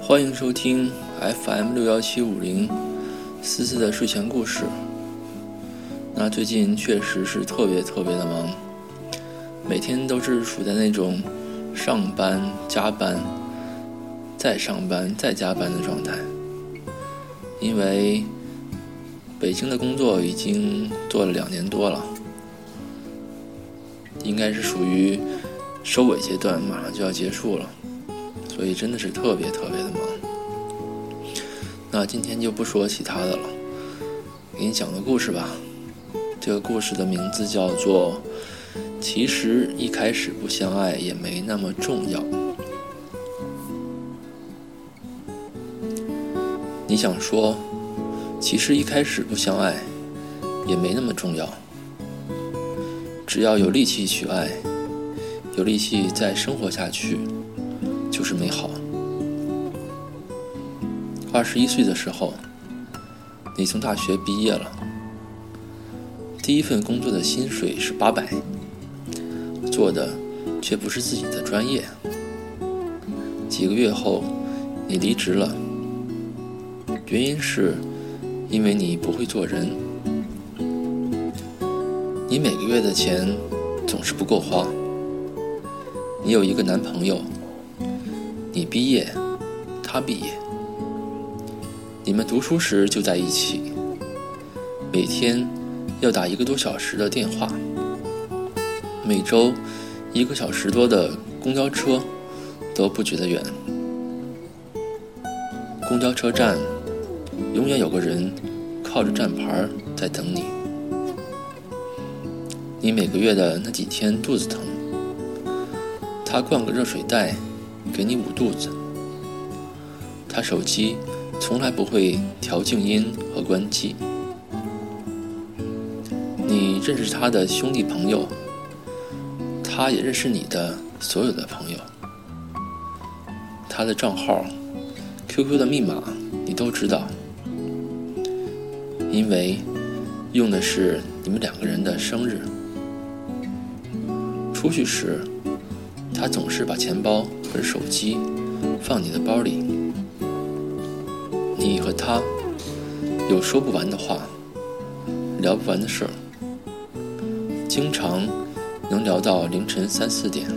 欢迎收听 FM 六幺七五零思思的睡前故事。那最近确实是特别特别的忙，每天都是处在那种上班加班、再上班再加班的状态。因为北京的工作已经做了两年多了，应该是属于收尾阶段，马上就要结束了。所以真的是特别特别的忙。那今天就不说其他的了，给你讲个故事吧。这个故事的名字叫做《其实一开始不相爱也没那么重要》。你想说，其实一开始不相爱也没那么重要，只要有力气去爱，有力气再生活下去。就是美好。二十一岁的时候，你从大学毕业了，第一份工作的薪水是八百，做的却不是自己的专业。几个月后，你离职了，原因是因为你不会做人。你每个月的钱总是不够花。你有一个男朋友。你毕业，他毕业，你们读书时就在一起，每天要打一个多小时的电话，每周一个小时多的公交车都不觉得远。公交车站永远有个人靠着站牌在等你。你每个月的那几天肚子疼，他灌个热水袋。给你捂肚子，他手机从来不会调静音和关机。你认识他的兄弟朋友，他也认识你的所有的朋友。他的账号、QQ 的密码你都知道，因为用的是你们两个人的生日。出去时。他总是把钱包和手机放你的包里。你和他有说不完的话，聊不完的事儿，经常能聊到凌晨三四点。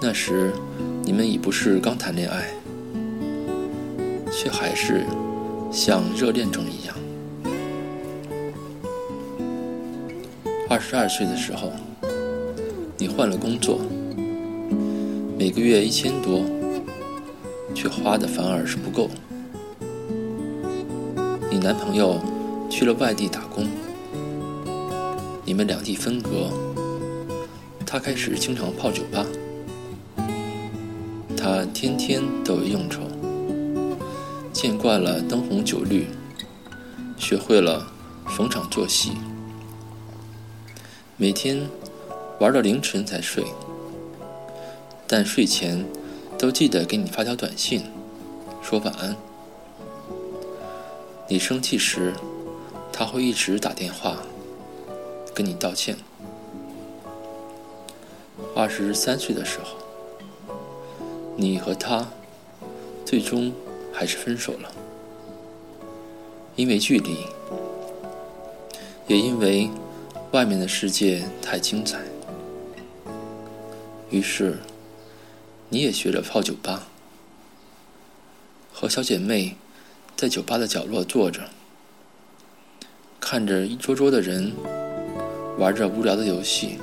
那时你们已不是刚谈恋爱，却还是像热恋中一样。二十二岁的时候。换了工作，每个月一千多，却花的反而是不够。你男朋友去了外地打工，你们两地分隔，他开始经常泡酒吧，他天天都有应酬，见惯了灯红酒绿，学会了逢场作戏，每天。玩到凌晨才睡，但睡前都记得给你发条短信，说晚安。你生气时，他会一直打电话跟你道歉。二十三岁的时候，你和他最终还是分手了，因为距离，也因为外面的世界太精彩。于是，你也学着泡酒吧，和小姐妹在酒吧的角落坐着，看着一桌桌的人玩着无聊的游戏，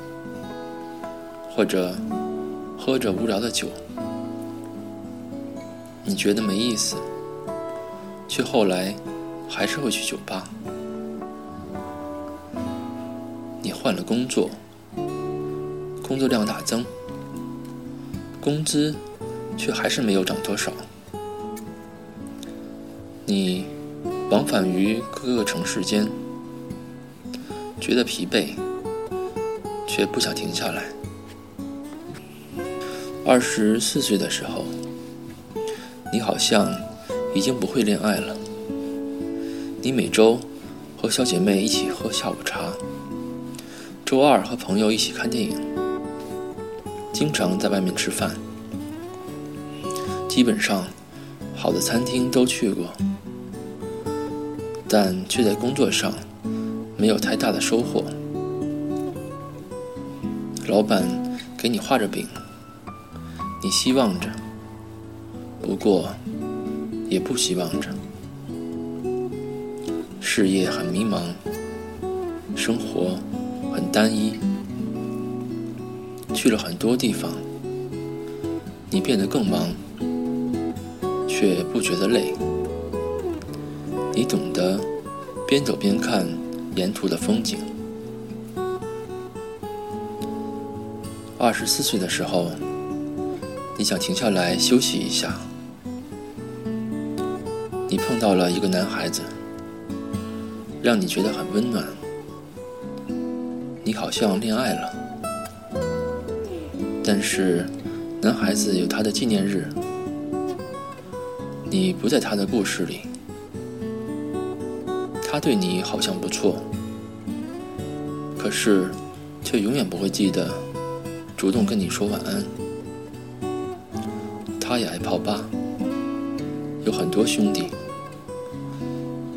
或者喝着无聊的酒。你觉得没意思，却后来还是会去酒吧。你换了工作，工作量大增。工资却还是没有涨多少。你往返于各个城市间，觉得疲惫，却不想停下来。二十四岁的时候，你好像已经不会恋爱了。你每周和小姐妹一起喝下午茶，周二和朋友一起看电影。经常在外面吃饭，基本上好的餐厅都去过，但却在工作上没有太大的收获。老板给你画着饼，你希望着，不过也不希望着。事业很迷茫，生活很单一，去了很多地方，你变得更忙，却不觉得累。你懂得边走边看沿途的风景。二十四岁的时候，你想停下来休息一下。你碰到了一个男孩子，让你觉得很温暖。你好像恋爱了，但是男孩子有他的纪念日，你不在他的故事里。他对你好像不错，可是却永远不会记得。主动跟你说晚安，他也爱泡吧，有很多兄弟，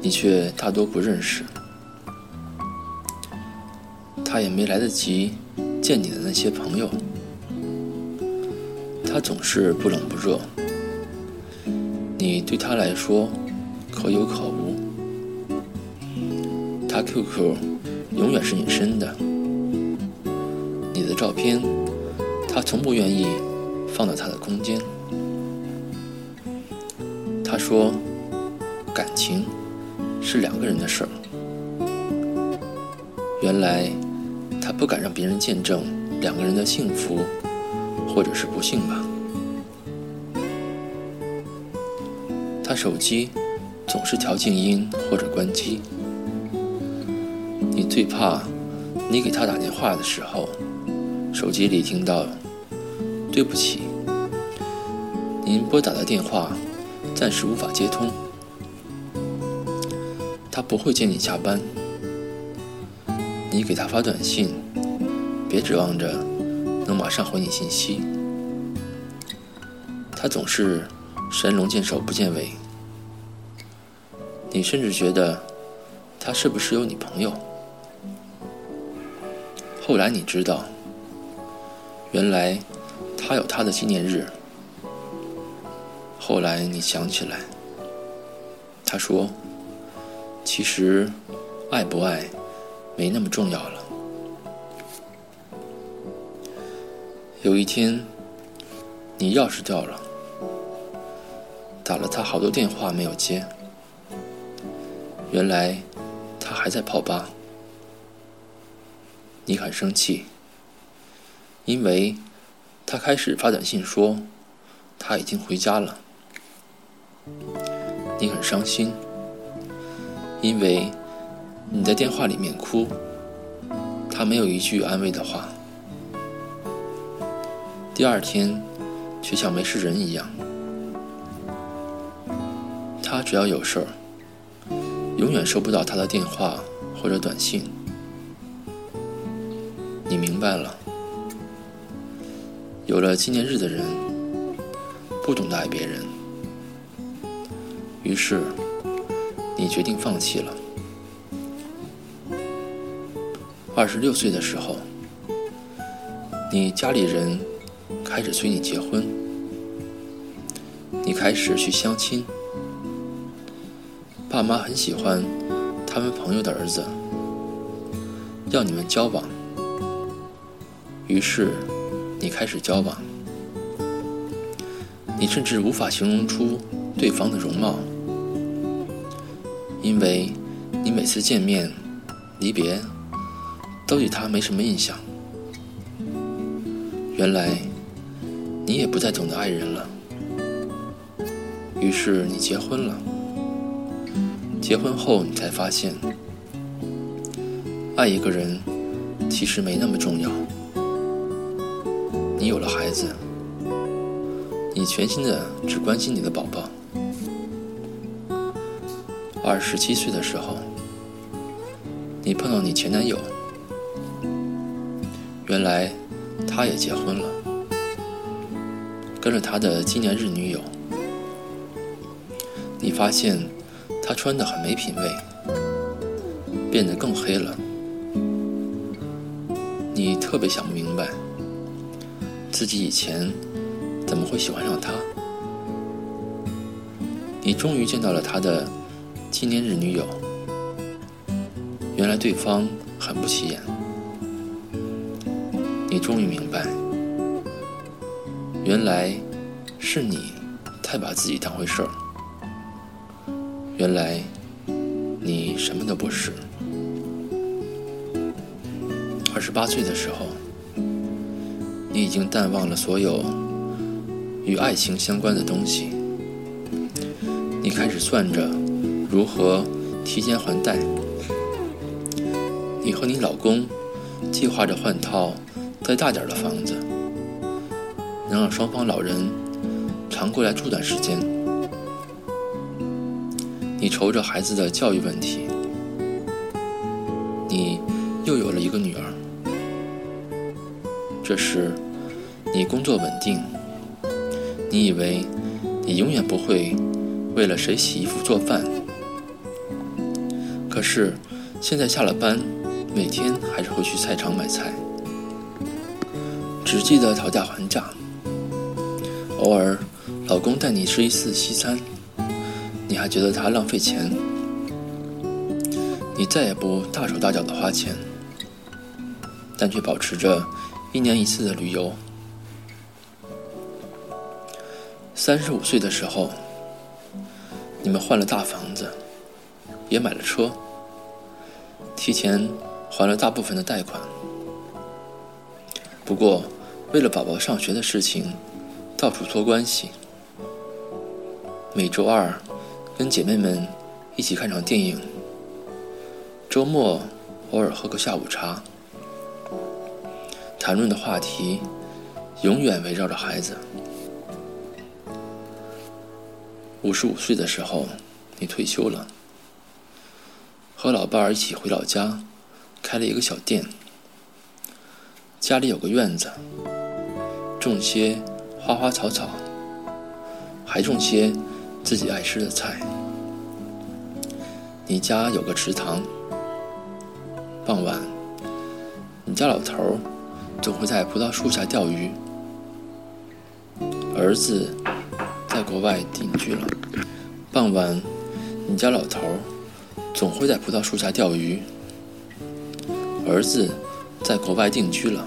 你却大多不认识。他也没来得及见你的那些朋友，总是不冷不热，你对他来说可有可无。他 QQ 永远是隐身的，你的照片。他从不愿意放到他的空间。他说：“感情是两个人的事儿。”原来他不敢让别人见证两个人的幸福，或者是不幸吧。他手机总是调静音或者关机。你最怕你给他打电话的时候，手机里听到。对不起，您拨打的电话暂时无法接通。他不会接你下班。你给他发短信，别指望着能马上回你信息。他总是神龙见首不见尾。你甚至觉得他是不是有女朋友？后来你知道，原来。他有他的纪念日。后来你想起来，他说：“其实，爱不爱，没那么重要了。”有一天，你钥匙掉了，打了他好多电话没有接。原来，他还在泡吧。你很生气，因为。他开始发短信说，他已经回家了。你很伤心，因为你在电话里面哭，他没有一句安慰的话。第二天，却像没事人一样。他只要有事儿，永远收不到他的电话或者短信。你明白了。有了纪念日的人，不懂得爱别人，于是你决定放弃了。二十六岁的时候，你家里人开始催你结婚，你开始去相亲，爸妈很喜欢他们朋友的儿子，要你们交往，于是。你开始交往，你甚至无法形容出对方的容貌，因为你每次见面、离别，都对他没什么印象。原来，你也不再懂得爱人了。于是你结婚了。结婚后，你才发现，爱一个人其实没那么重要。你有了孩子，你全心的只关心你的宝宝。二十七岁的时候，你碰到你前男友，原来他也结婚了。跟了他的纪念日女友。你发现他穿的很没品位，变得更黑了。你特别想不明白，自己以前怎么会喜欢上他。你终于见到了他的纪念日女友，原来对方很不起眼。你终于明白，原来是你太把自己当回事儿。原来你什么都不是。二十八岁的时候，你已经淡忘了所有与爱情相关的东西。你开始算着如何提前还贷。你和你老公计划着换套再大点的房子，能让双方老人常过来住段时间。你愁着孩子的教育问题，你又有了一个女儿。这时，你工作稳定，你以为你永远不会。为了谁洗衣服做饭？可是现在下了班，每天还是会去菜场买菜，只记得讨价还价。偶尔，老公带你吃一次西餐，你还觉得他浪费钱。你再也不大手大脚的花钱，但却保持着一年一次的旅游。三十五岁的时候。你们换了大房子，也买了车，提前还了大部分的贷款。不过，为了宝宝上学的事情，到处托关系。每周二跟姐妹们一起看场电影，周末偶尔喝个下午茶，谈论的话题永远围绕着孩子。五十五岁的时候，你退休了，和老伴儿一起回老家，开了一个小店。家里有个院子，种些花花草草，还种些自己爱吃的菜。你家有个池塘，傍晚，你家老头儿总会在葡萄树下钓鱼，儿子。在国外定居了。傍晚，你家老头总会在葡萄树下钓鱼。儿子在国外定居了，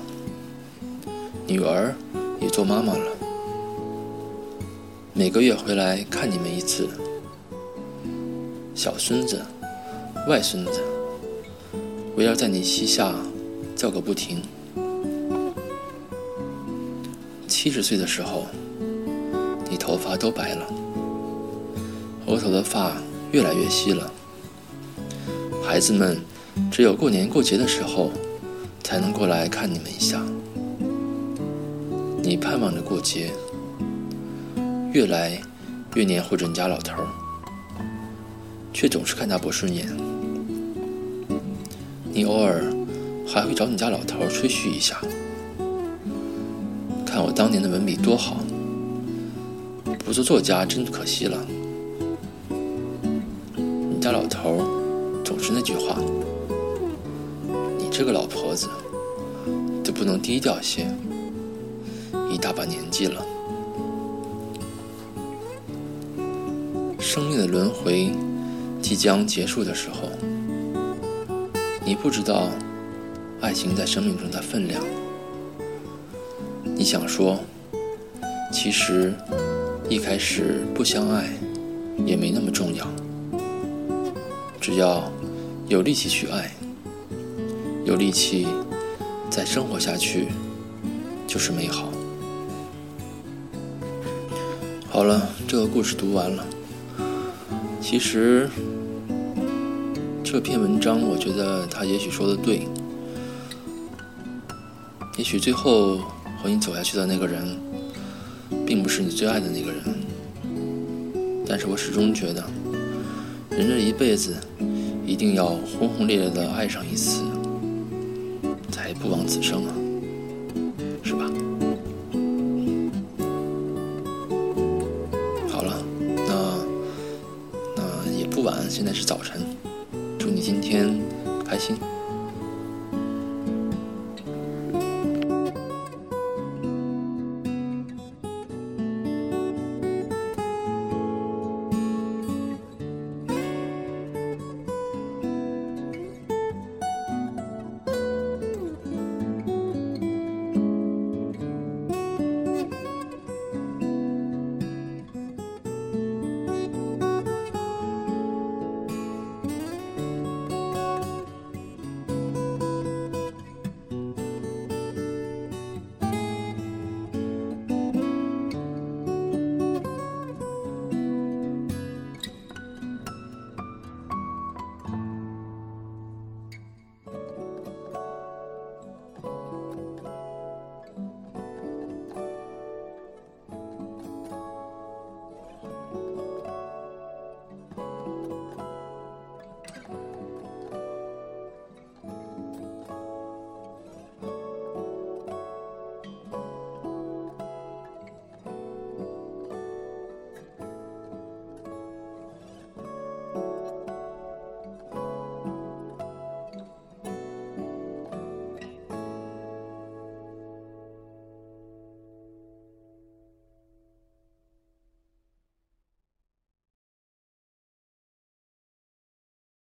女儿也做妈妈了。每个月回来看你们一次。小孙子、外孙子围绕在你膝下叫个不停。七十岁的时候。你头发都白了，额头的发越来越稀了。孩子们只有过年过节的时候才能过来看你们一下。你盼望着过节，越来越黏糊着你家老头儿，却总是看他不顺眼。你偶尔还会找你家老头儿吹嘘一下，看我当年的文笔多好。不做作家真可惜了。你家老头总是那句话：“你这个老婆子，就不能低调些？一大把年纪了，生命的轮回即将结束的时候，你不知道爱情在生命中的分量。你想说，其实……”一开始不相爱，也没那么重要。只要有力气去爱，有力气再生活下去，就是美好。好了，这个故事读完了。其实这篇文章，我觉得他也许说的对。也许最后和你走下去的那个人。并不是你最爱的那个人，但是我始终觉得，人这一辈子一定要轰轰烈烈的爱上一次，才不枉此生啊，晚，现在是早晨，祝你今天开心。